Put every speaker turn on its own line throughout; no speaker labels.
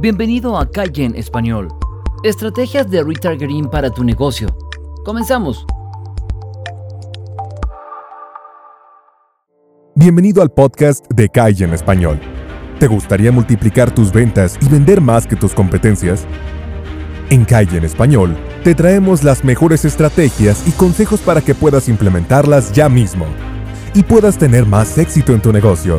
Bienvenido a Calle en Español. Estrategias de retargeting para tu negocio. Comenzamos.
Bienvenido al podcast de Calle en Español. ¿Te gustaría multiplicar tus ventas y vender más que tus competencias? En Calle en Español te traemos las mejores estrategias y consejos para que puedas implementarlas ya mismo y puedas tener más éxito en tu negocio.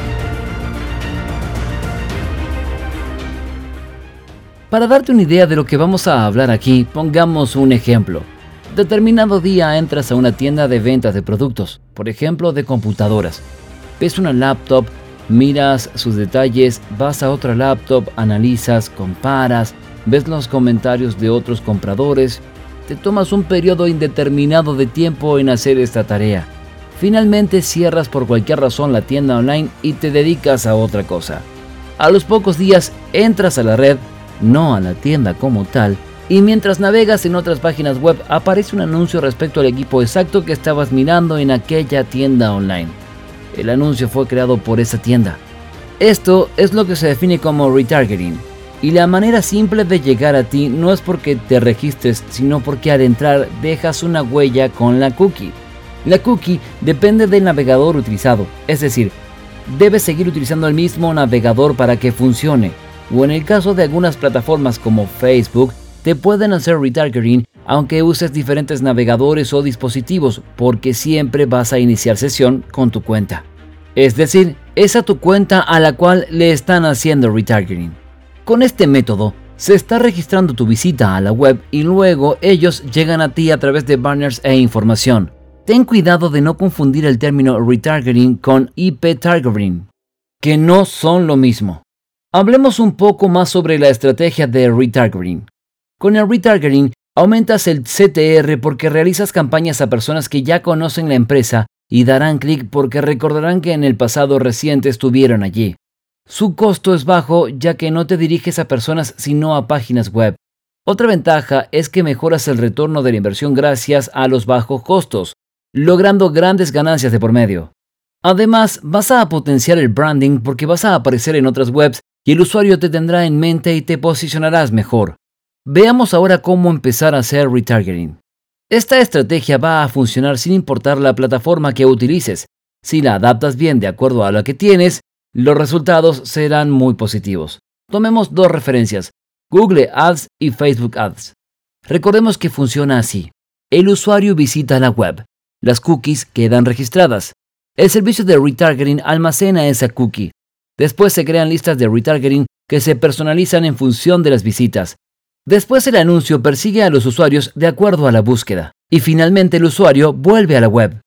Para darte una idea de lo que vamos a hablar aquí, pongamos un ejemplo. Determinado día entras a una tienda de ventas de productos, por ejemplo de computadoras. Ves una laptop, miras sus detalles, vas a otra laptop, analizas, comparas, ves los comentarios de otros compradores, te tomas un periodo indeterminado de tiempo en hacer esta tarea. Finalmente cierras por cualquier razón la tienda online y te dedicas a otra cosa. A los pocos días entras a la red no a la tienda como tal, y mientras navegas en otras páginas web aparece un anuncio respecto al equipo exacto que estabas mirando en aquella tienda online. El anuncio fue creado por esa tienda. Esto es lo que se define como retargeting. Y la manera simple de llegar a ti no es porque te registres, sino porque al entrar dejas una huella con la cookie. La cookie depende del navegador utilizado, es decir, debes seguir utilizando el mismo navegador para que funcione o en el caso de algunas plataformas como Facebook, te pueden hacer retargeting aunque uses diferentes navegadores o dispositivos porque siempre vas a iniciar sesión con tu cuenta. Es decir, es a tu cuenta a la cual le están haciendo retargeting. Con este método, se está registrando tu visita a la web y luego ellos llegan a ti a través de banners e información. Ten cuidado de no confundir el término retargeting con IP targeting, que no son lo mismo. Hablemos un poco más sobre la estrategia de retargeting. Con el retargeting aumentas el CTR porque realizas campañas a personas que ya conocen la empresa y darán clic porque recordarán que en el pasado reciente estuvieron allí. Su costo es bajo ya que no te diriges a personas sino a páginas web. Otra ventaja es que mejoras el retorno de la inversión gracias a los bajos costos, logrando grandes ganancias de por medio. Además, vas a potenciar el branding porque vas a aparecer en otras webs y el usuario te tendrá en mente y te posicionarás mejor. Veamos ahora cómo empezar a hacer retargeting. Esta estrategia va a funcionar sin importar la plataforma que utilices. Si la adaptas bien de acuerdo a la que tienes, los resultados serán muy positivos. Tomemos dos referencias, Google Ads y Facebook Ads. Recordemos que funciona así. El usuario visita la web. Las cookies quedan registradas. El servicio de retargeting almacena esa cookie. Después se crean listas de retargeting que se personalizan en función de las visitas. Después el anuncio persigue a los usuarios de acuerdo a la búsqueda. Y finalmente el usuario vuelve a la web.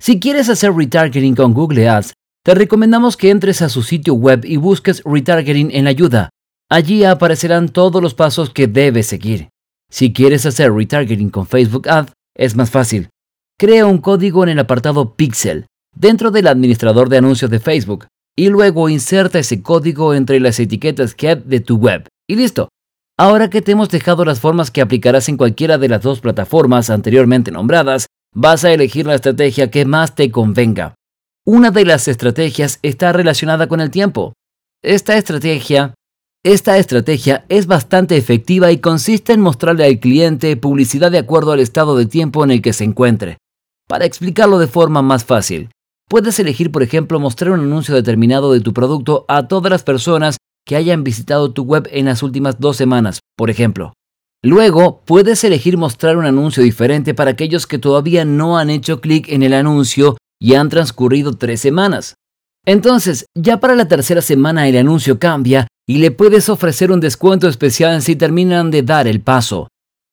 Si quieres hacer retargeting con Google Ads, te recomendamos que entres a su sitio web y busques retargeting en ayuda. Allí aparecerán todos los pasos que debes seguir. Si quieres hacer retargeting con Facebook Ads, es más fácil. Crea un código en el apartado Pixel, dentro del administrador de anuncios de Facebook y luego inserta ese código entre las etiquetas Get de tu web. Y listo. Ahora que te hemos dejado las formas que aplicarás en cualquiera de las dos plataformas anteriormente nombradas, vas a elegir la estrategia que más te convenga. Una de las estrategias está relacionada con el tiempo. Esta estrategia esta estrategia es bastante efectiva y consiste en mostrarle al cliente publicidad de acuerdo al estado de tiempo en el que se encuentre. Para explicarlo de forma más fácil, Puedes elegir, por ejemplo, mostrar un anuncio determinado de tu producto a todas las personas que hayan visitado tu web en las últimas dos semanas, por ejemplo. Luego, puedes elegir mostrar un anuncio diferente para aquellos que todavía no han hecho clic en el anuncio y han transcurrido tres semanas. Entonces, ya para la tercera semana el anuncio cambia y le puedes ofrecer un descuento especial si terminan de dar el paso.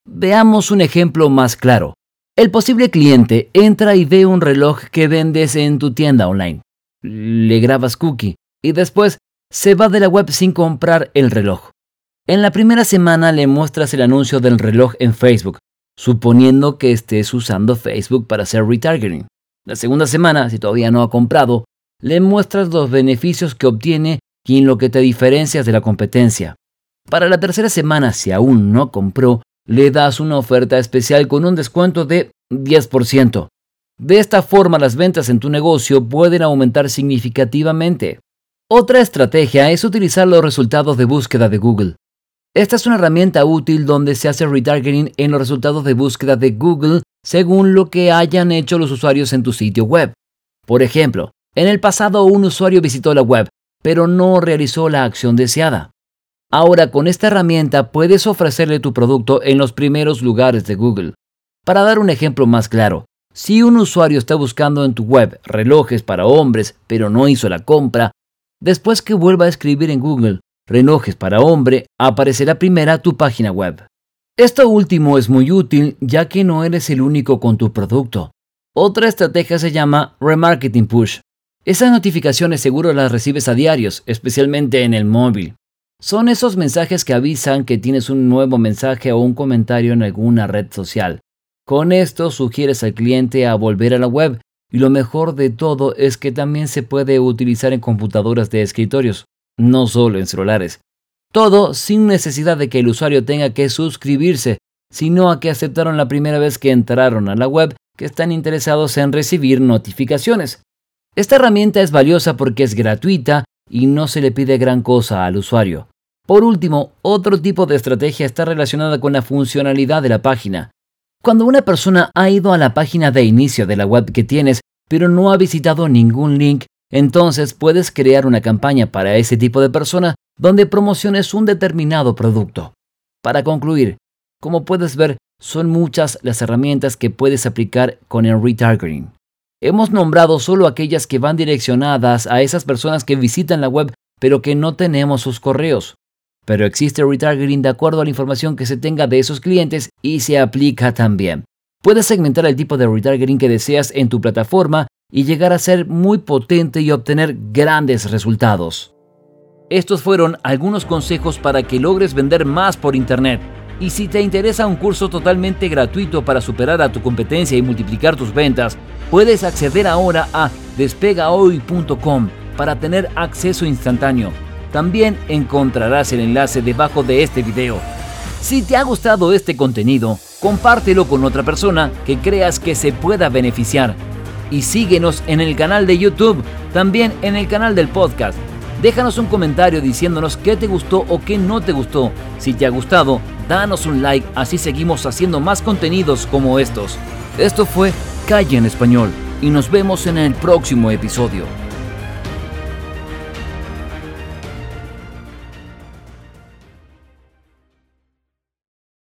Veamos un ejemplo más claro. El posible cliente entra y ve un reloj que vendes en tu tienda online. Le grabas cookie y después se va de la web sin comprar el reloj. En la primera semana le muestras el anuncio del reloj en Facebook, suponiendo que estés usando Facebook para hacer retargeting. La segunda semana, si todavía no ha comprado, le muestras los beneficios que obtiene y en lo que te diferencias de la competencia. Para la tercera semana, si aún no compró, le das una oferta especial con un descuento de 10%. De esta forma las ventas en tu negocio pueden aumentar significativamente. Otra estrategia es utilizar los resultados de búsqueda de Google. Esta es una herramienta útil donde se hace retargeting en los resultados de búsqueda de Google según lo que hayan hecho los usuarios en tu sitio web. Por ejemplo, en el pasado un usuario visitó la web, pero no realizó la acción deseada. Ahora con esta herramienta puedes ofrecerle tu producto en los primeros lugares de Google. Para dar un ejemplo más claro, si un usuario está buscando en tu web relojes para hombres pero no hizo la compra, después que vuelva a escribir en Google relojes para hombre, aparecerá primera tu página web. Esto último es muy útil ya que no eres el único con tu producto. Otra estrategia se llama remarketing push. Esas notificaciones seguro las recibes a diarios, especialmente en el móvil. Son esos mensajes que avisan que tienes un nuevo mensaje o un comentario en alguna red social. Con esto sugieres al cliente a volver a la web y lo mejor de todo es que también se puede utilizar en computadoras de escritorios, no solo en celulares. Todo sin necesidad de que el usuario tenga que suscribirse, sino a que aceptaron la primera vez que entraron a la web que están interesados en recibir notificaciones. Esta herramienta es valiosa porque es gratuita y no se le pide gran cosa al usuario. Por último, otro tipo de estrategia está relacionada con la funcionalidad de la página. Cuando una persona ha ido a la página de inicio de la web que tienes, pero no ha visitado ningún link, entonces puedes crear una campaña para ese tipo de persona donde promociones un determinado producto. Para concluir, como puedes ver, son muchas las herramientas que puedes aplicar con el retargeting. Hemos nombrado solo aquellas que van direccionadas a esas personas que visitan la web pero que no tenemos sus correos. Pero existe retargeting de acuerdo a la información que se tenga de esos clientes y se aplica también. Puedes segmentar el tipo de retargeting que deseas en tu plataforma y llegar a ser muy potente y obtener grandes resultados. Estos fueron algunos consejos para que logres vender más por Internet. Y si te interesa un curso totalmente gratuito para superar a tu competencia y multiplicar tus ventas, puedes acceder ahora a despegahoy.com para tener acceso instantáneo. También encontrarás el enlace debajo de este video. Si te ha gustado este contenido, compártelo con otra persona que creas que se pueda beneficiar. Y síguenos en el canal de YouTube, también en el canal del podcast. Déjanos un comentario diciéndonos qué te gustó o qué no te gustó. Si te ha gustado, danos un like, así seguimos haciendo más contenidos como estos. Esto fue Calle en Español y nos vemos en el próximo episodio.